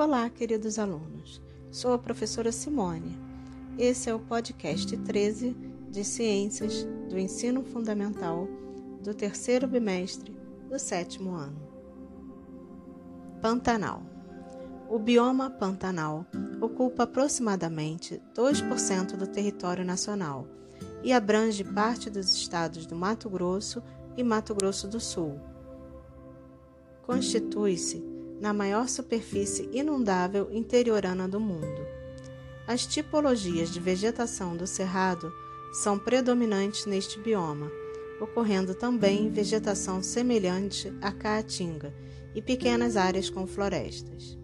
Olá, queridos alunos. Sou a professora Simone. Esse é o podcast 13 de Ciências do Ensino Fundamental do terceiro bimestre do sétimo ano. Pantanal. O bioma Pantanal ocupa aproximadamente 2% do território nacional e abrange parte dos estados do Mato Grosso e Mato Grosso do Sul. Constitui-se na maior superfície inundável interiorana do mundo. As tipologias de vegetação do cerrado são predominantes neste bioma, ocorrendo também vegetação semelhante à caatinga e pequenas áreas com florestas.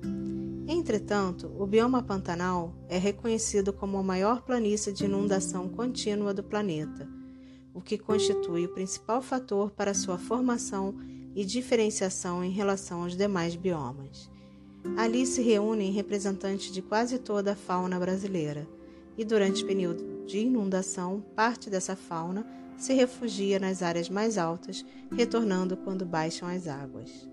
Entretanto, o bioma pantanal é reconhecido como a maior planície de inundação contínua do planeta, o que constitui o principal fator para sua formação e diferenciação em relação aos demais biomas. Ali se reúnem representantes de quase toda a fauna brasileira, e durante o período de inundação, parte dessa fauna se refugia nas áreas mais altas, retornando quando baixam as águas.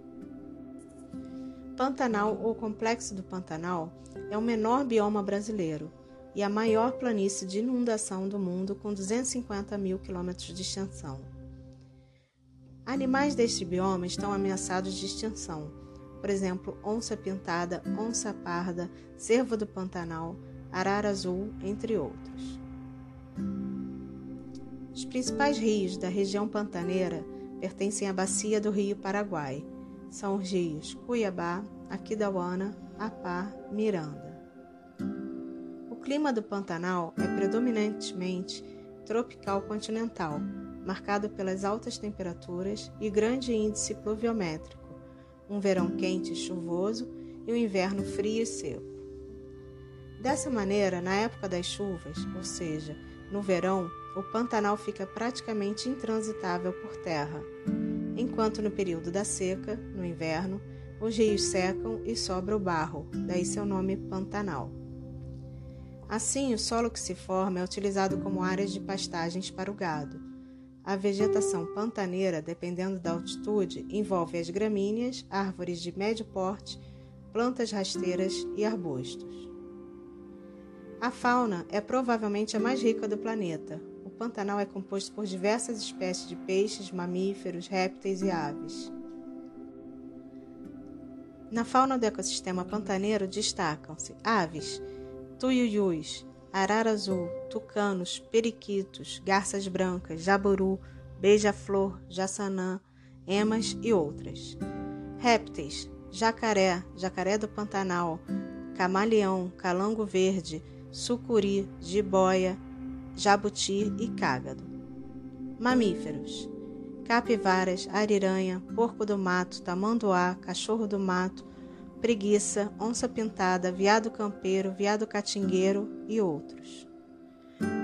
Pantanal ou Complexo do Pantanal é o menor bioma brasileiro e a maior planície de inundação do mundo, com 250 mil quilômetros de extensão. Animais deste bioma estão ameaçados de extinção, por exemplo, onça pintada, onça parda, cervo do Pantanal, arara azul, entre outros. Os principais rios da região pantaneira pertencem à bacia do Rio Paraguai. São os rios Cuiabá, Aquidauana, Apá, Miranda. O clima do Pantanal é predominantemente tropical continental, marcado pelas altas temperaturas e grande índice pluviométrico, um verão quente e chuvoso e um inverno frio e seco. Dessa maneira, na época das chuvas, ou seja, no verão, o Pantanal fica praticamente intransitável por terra, enquanto no período da seca, no inverno, os rios secam e sobra o barro, daí seu nome Pantanal. Assim, o solo que se forma é utilizado como áreas de pastagens para o gado a vegetação pantaneira, dependendo da altitude, envolve as gramíneas, árvores de médio porte, plantas rasteiras e arbustos. A fauna é provavelmente a mais rica do planeta. O Pantanal é composto por diversas espécies de peixes, mamíferos, répteis e aves. Na fauna do ecossistema pantaneiro destacam-se aves, tuiuius, arara azul, tucanos, periquitos, garças brancas, jaburu, beija-flor, jaçanã, emas e outras. Répteis: jacaré, jacaré do Pantanal, camaleão, calango verde, sucuri, jiboia, jabuti e cágado. Mamíferos: capivaras, ariranha, porco do mato, tamanduá, cachorro do mato, preguiça, onça pintada, viado campeiro, viado catingueiro e outros.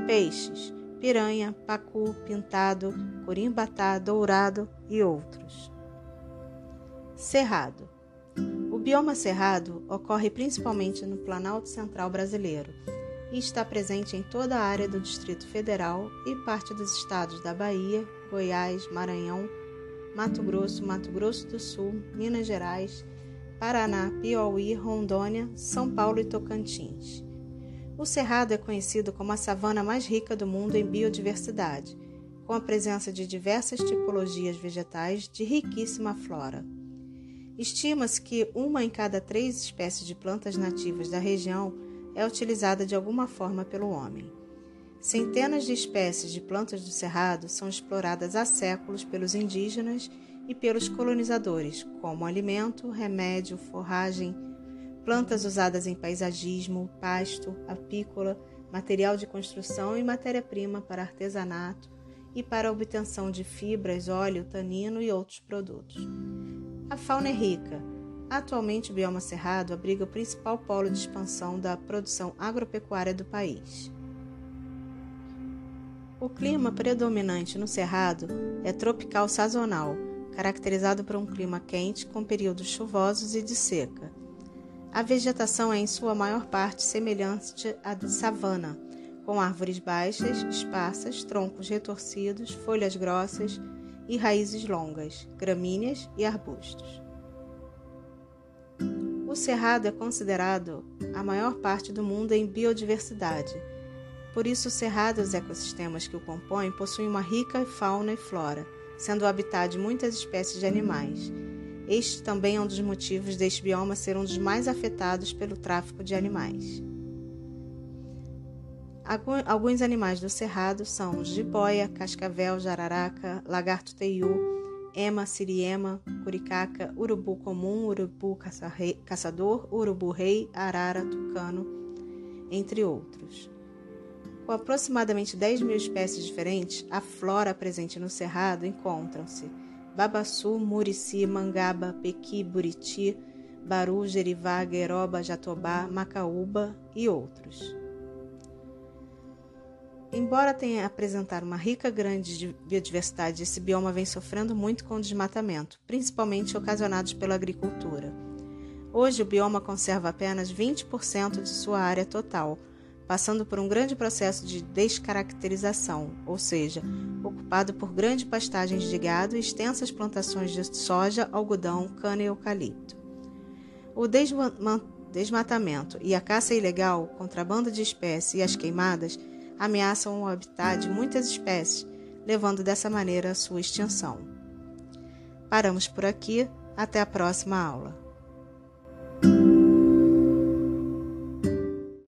Peixes: piranha, pacu, pintado, corimbatá, dourado e outros. Cerrado: O bioma cerrado ocorre principalmente no Planalto Central brasileiro e está presente em toda a área do Distrito Federal e parte dos estados da Bahia, Goiás, Maranhão, Mato Grosso, Mato Grosso do Sul, Minas Gerais, Paraná, Piauí, Rondônia, São Paulo e Tocantins. O Cerrado é conhecido como a savana mais rica do mundo em biodiversidade, com a presença de diversas tipologias vegetais de riquíssima flora. Estima-se que uma em cada três espécies de plantas nativas da região é utilizada de alguma forma pelo homem. Centenas de espécies de plantas do Cerrado são exploradas há séculos pelos indígenas e pelos colonizadores, como alimento, remédio, forragem, plantas usadas em paisagismo, pasto, apícola, material de construção e matéria-prima para artesanato e para a obtenção de fibras, óleo, tanino e outros produtos. A fauna é rica. Atualmente, o bioma cerrado abriga o principal polo de expansão da produção agropecuária do país. O clima predominante no cerrado é tropical sazonal caracterizado por um clima quente com períodos chuvosos e de seca. A vegetação é em sua maior parte semelhante à de savana, com árvores baixas, esparsas, troncos retorcidos, folhas grossas e raízes longas, gramíneas e arbustos. O cerrado é considerado a maior parte do mundo em biodiversidade. Por isso, o cerrado e os ecossistemas que o compõem possuem uma rica fauna e flora, sendo o habitat de muitas espécies de animais. Este também é um dos motivos deste bioma ser um dos mais afetados pelo tráfico de animais. Alguns animais do cerrado são jiboia, cascavel, jararaca, lagarto teiu, ema, siriema, curicaca, urubu comum, urubu caçador, urubu-rei, arara, tucano, entre outros. Com aproximadamente 10 mil espécies diferentes, a flora presente no cerrado encontram-se babaçu, murici, mangaba, pequi, buriti, baru, jerivá, gueroba, jatobá, macaúba e outros. Embora tenha apresentar uma rica grande biodiversidade, esse bioma vem sofrendo muito com o desmatamento, principalmente ocasionados pela agricultura. Hoje, o bioma conserva apenas 20% de sua área total, passando por um grande processo de descaracterização, ou seja, ocupado por grandes pastagens de gado e extensas plantações de soja, algodão, cana e eucalipto. O desmatamento e a caça ilegal, contrabando de espécies e as queimadas ameaçam o habitat de muitas espécies, levando dessa maneira à sua extinção. Paramos por aqui, até a próxima aula.